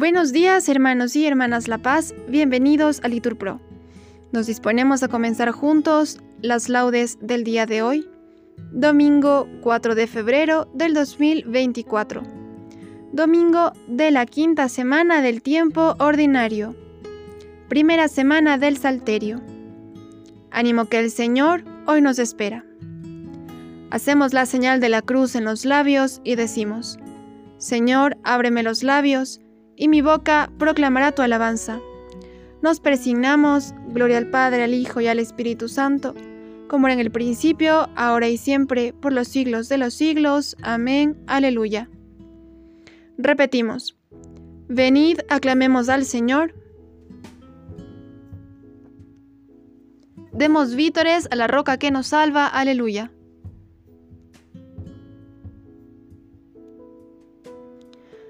Buenos días, hermanos y hermanas La Paz, bienvenidos a Litur Pro. Nos disponemos a comenzar juntos las laudes del día de hoy, domingo 4 de febrero del 2024, domingo de la quinta semana del tiempo ordinario, primera semana del Salterio. Ánimo que el Señor hoy nos espera. Hacemos la señal de la cruz en los labios y decimos, Señor, ábreme los labios, y mi boca proclamará tu alabanza. Nos persignamos, gloria al Padre, al Hijo y al Espíritu Santo, como era en el principio, ahora y siempre, por los siglos de los siglos. Amén. Aleluya. Repetimos. Venid, aclamemos al Señor. Demos vítores a la roca que nos salva. Aleluya.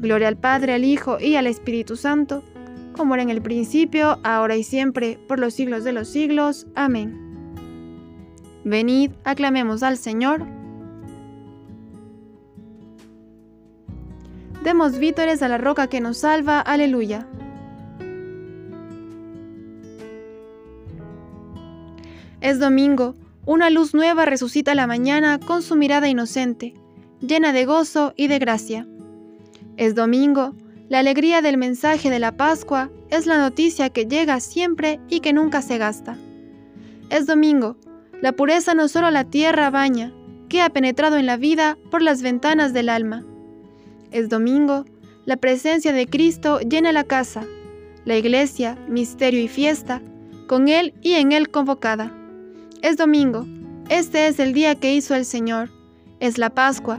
Gloria al Padre, al Hijo y al Espíritu Santo, como era en el principio, ahora y siempre, por los siglos de los siglos. Amén. Venid, aclamemos al Señor. Demos vítores a la roca que nos salva. Aleluya. Es domingo, una luz nueva resucita la mañana con su mirada inocente, llena de gozo y de gracia. Es domingo, la alegría del mensaje de la Pascua es la noticia que llega siempre y que nunca se gasta. Es domingo, la pureza no solo la tierra baña, que ha penetrado en la vida por las ventanas del alma. Es domingo, la presencia de Cristo llena la casa, la iglesia, misterio y fiesta, con Él y en Él convocada. Es domingo, este es el día que hizo el Señor, es la Pascua,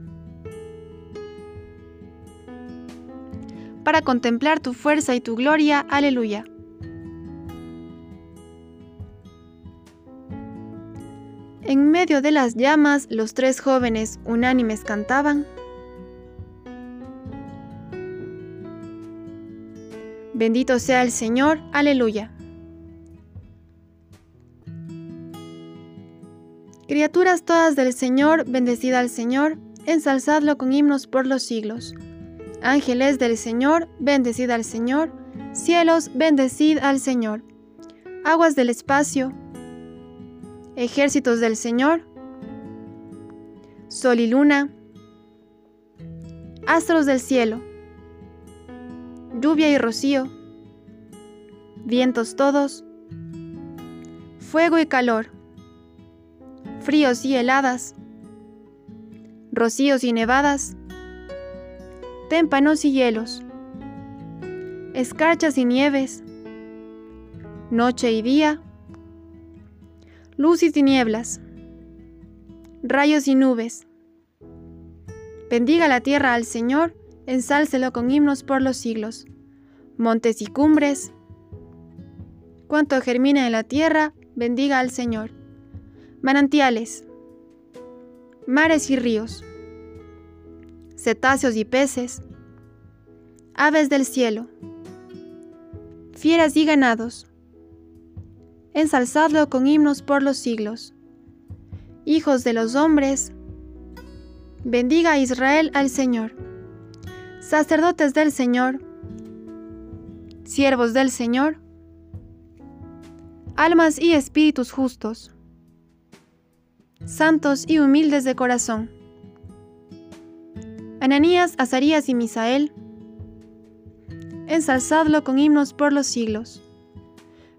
para contemplar tu fuerza y tu gloria. Aleluya. En medio de las llamas, los tres jóvenes unánimes cantaban. Bendito sea el Señor, aleluya. Criaturas todas del Señor, bendecida al Señor, ensalzadlo con himnos por los siglos. Ángeles del Señor, bendecid al Señor. Cielos, bendecid al Señor. Aguas del espacio, ejércitos del Señor, sol y luna, astros del cielo, lluvia y rocío, vientos todos, fuego y calor, fríos y heladas, rocíos y nevadas, témpanos y hielos, escarchas y nieves, noche y día, luz y tinieblas, rayos y nubes. Bendiga la tierra al Señor, ensálcelo con himnos por los siglos. Montes y cumbres, cuanto germina en la tierra, bendiga al Señor. Manantiales, mares y ríos, cetáceos y peces, aves del cielo, fieras y ganados, ensalzadlo con himnos por los siglos. Hijos de los hombres, bendiga a Israel al Señor. Sacerdotes del Señor, siervos del Señor, almas y espíritus justos, santos y humildes de corazón. Ananías, Azarías y Misael, ensalzadlo con himnos por los siglos.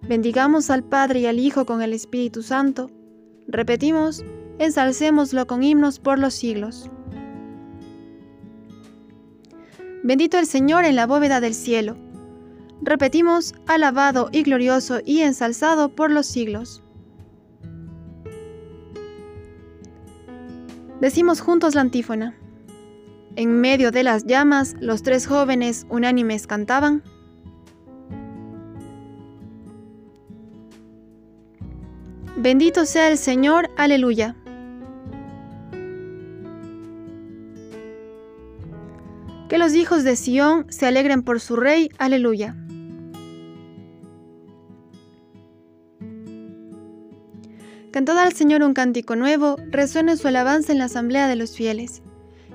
Bendigamos al Padre y al Hijo con el Espíritu Santo. Repetimos, ensalcémoslo con himnos por los siglos. Bendito el Señor en la bóveda del cielo. Repetimos, alabado y glorioso y ensalzado por los siglos. Decimos juntos la antífona. En medio de las llamas, los tres jóvenes unánimes cantaban. Bendito sea el Señor, aleluya. Que los hijos de Sión se alegren por su rey, aleluya. Cantad al Señor un cántico nuevo, resuene su alabanza en la asamblea de los fieles.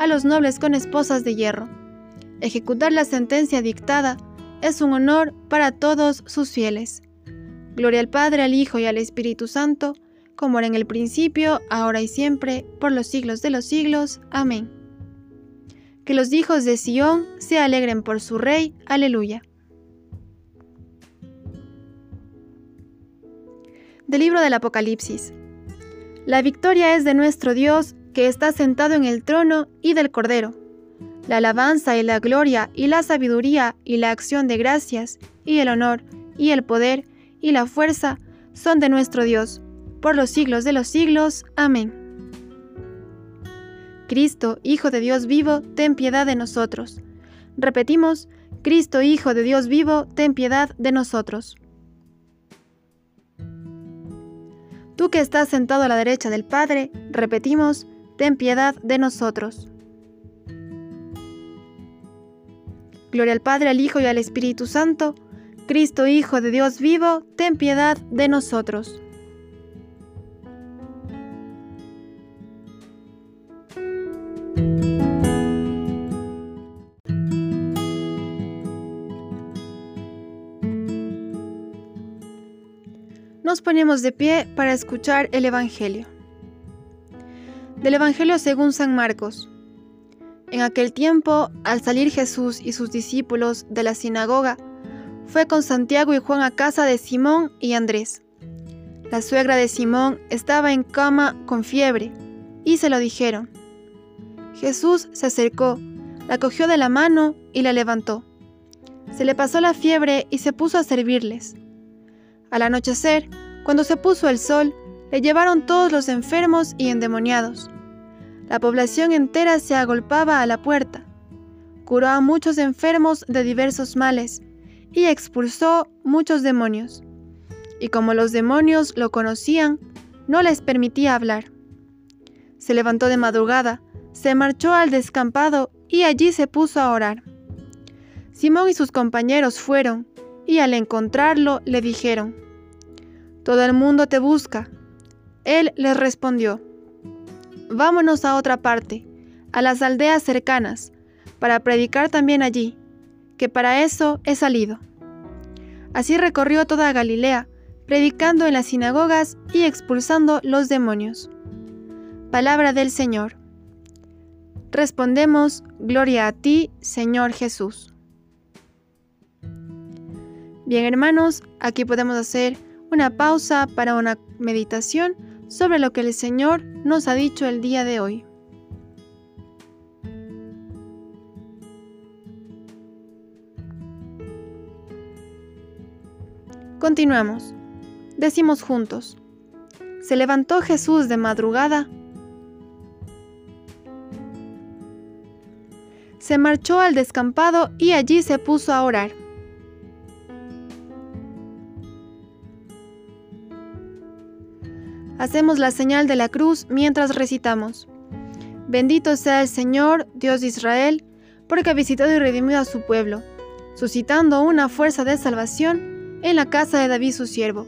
a los nobles con esposas de hierro. Ejecutar la sentencia dictada es un honor para todos sus fieles. Gloria al Padre, al Hijo y al Espíritu Santo, como era en el principio, ahora y siempre, por los siglos de los siglos. Amén. Que los hijos de Sión se alegren por su Rey. Aleluya. Del libro del Apocalipsis. La victoria es de nuestro Dios, que está sentado en el trono, y del Cordero. La alabanza y la gloria y la sabiduría y la acción de gracias y el honor y el poder y la fuerza son de nuestro Dios, por los siglos de los siglos. Amén. Cristo, Hijo de Dios vivo, ten piedad de nosotros. Repetimos, Cristo, Hijo de Dios vivo, ten piedad de nosotros. Tú que estás sentado a la derecha del Padre, repetimos, ten piedad de nosotros. Gloria al Padre, al Hijo y al Espíritu Santo, Cristo Hijo de Dios vivo, ten piedad de nosotros. Nos ponemos de pie para escuchar el Evangelio. Del Evangelio según San Marcos. En aquel tiempo, al salir Jesús y sus discípulos de la sinagoga, fue con Santiago y Juan a casa de Simón y Andrés. La suegra de Simón estaba en cama con fiebre, y se lo dijeron. Jesús se acercó, la cogió de la mano y la levantó. Se le pasó la fiebre y se puso a servirles. Al anochecer, cuando se puso el sol, le llevaron todos los enfermos y endemoniados. La población entera se agolpaba a la puerta. Curó a muchos enfermos de diversos males y expulsó muchos demonios. Y como los demonios lo conocían, no les permitía hablar, Se levantó de madrugada, se marchó al descampado y allí se puso a orar. Simón y sus compañeros fueron, y al encontrarlo le dijeron, Todo el mundo te busca. Él les respondió, Vámonos a otra parte, a las aldeas cercanas, para predicar también allí, que para eso he salido. Así recorrió toda Galilea, predicando en las sinagogas y expulsando los demonios. Palabra del Señor. Respondemos, Gloria a ti, Señor Jesús. Bien hermanos, aquí podemos hacer una pausa para una meditación sobre lo que el Señor nos ha dicho el día de hoy. Continuamos. Decimos juntos. Se levantó Jesús de madrugada. Se marchó al descampado y allí se puso a orar. Hacemos la señal de la cruz mientras recitamos. Bendito sea el Señor, Dios de Israel, porque ha visitado y redimido a su pueblo, suscitando una fuerza de salvación en la casa de David su siervo,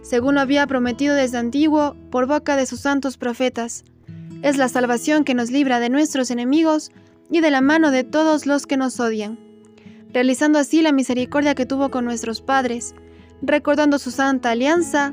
según lo había prometido desde antiguo por boca de sus santos profetas. Es la salvación que nos libra de nuestros enemigos y de la mano de todos los que nos odian, realizando así la misericordia que tuvo con nuestros padres, recordando su santa alianza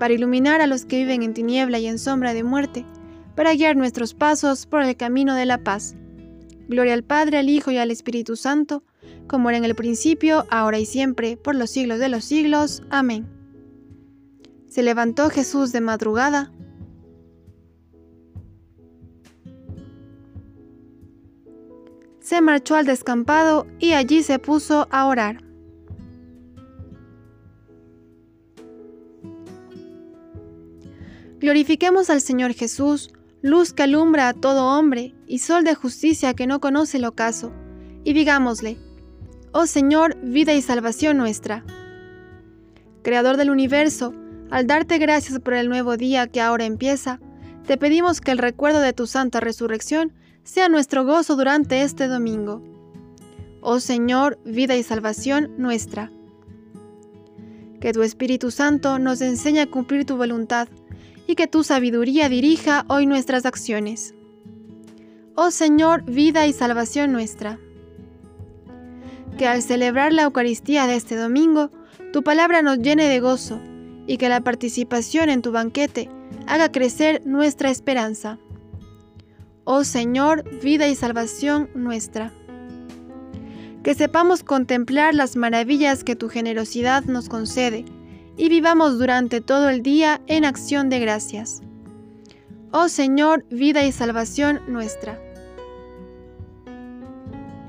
para iluminar a los que viven en tiniebla y en sombra de muerte, para guiar nuestros pasos por el camino de la paz. Gloria al Padre, al Hijo y al Espíritu Santo, como era en el principio, ahora y siempre, por los siglos de los siglos. Amén. Se levantó Jesús de madrugada. Se marchó al descampado y allí se puso a orar. Glorifiquemos al Señor Jesús, luz que alumbra a todo hombre y sol de justicia que no conoce el ocaso, y digámosle, Oh Señor, vida y salvación nuestra. Creador del universo, al darte gracias por el nuevo día que ahora empieza, te pedimos que el recuerdo de tu santa resurrección sea nuestro gozo durante este domingo. Oh Señor, vida y salvación nuestra. Que tu Espíritu Santo nos enseñe a cumplir tu voluntad y que tu sabiduría dirija hoy nuestras acciones. Oh Señor, vida y salvación nuestra que al celebrar la Eucaristía de este domingo, tu palabra nos llene de gozo y que la participación en tu banquete haga crecer nuestra esperanza. Oh Señor, vida y salvación nuestra. Que sepamos contemplar las maravillas que tu generosidad nos concede y vivamos durante todo el día en acción de gracias. Oh Señor, vida y salvación nuestra.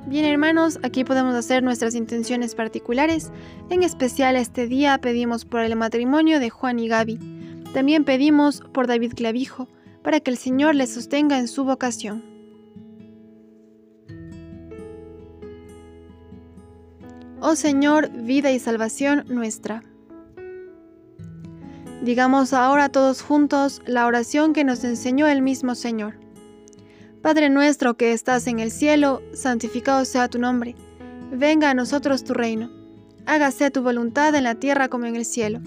Bien hermanos, aquí podemos hacer nuestras intenciones particulares. En especial este día pedimos por el matrimonio de Juan y Gaby. También pedimos por David Clavijo, para que el Señor les sostenga en su vocación. Oh Señor, vida y salvación nuestra. Digamos ahora todos juntos la oración que nos enseñó el mismo Señor. Padre nuestro que estás en el cielo, santificado sea tu nombre. Venga a nosotros tu reino. Hágase tu voluntad en la tierra como en el cielo.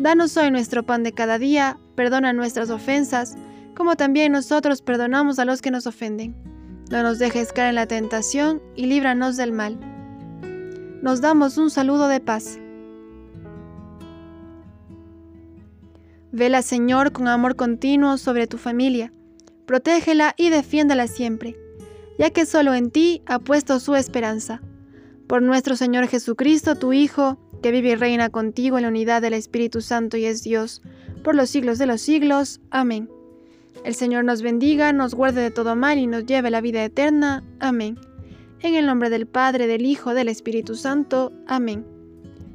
Danos hoy nuestro pan de cada día, perdona nuestras ofensas, como también nosotros perdonamos a los que nos ofenden. No nos dejes caer en la tentación y líbranos del mal. Nos damos un saludo de paz. Vela, Señor, con amor continuo sobre tu familia protégela y defiéndala siempre, ya que solo en ti ha puesto su esperanza. Por nuestro Señor Jesucristo, tu Hijo, que vive y reina contigo en la unidad del Espíritu Santo y es Dios, por los siglos de los siglos. Amén. El Señor nos bendiga, nos guarde de todo mal y nos lleve a la vida eterna. Amén. En el nombre del Padre, del Hijo, del Espíritu Santo. Amén.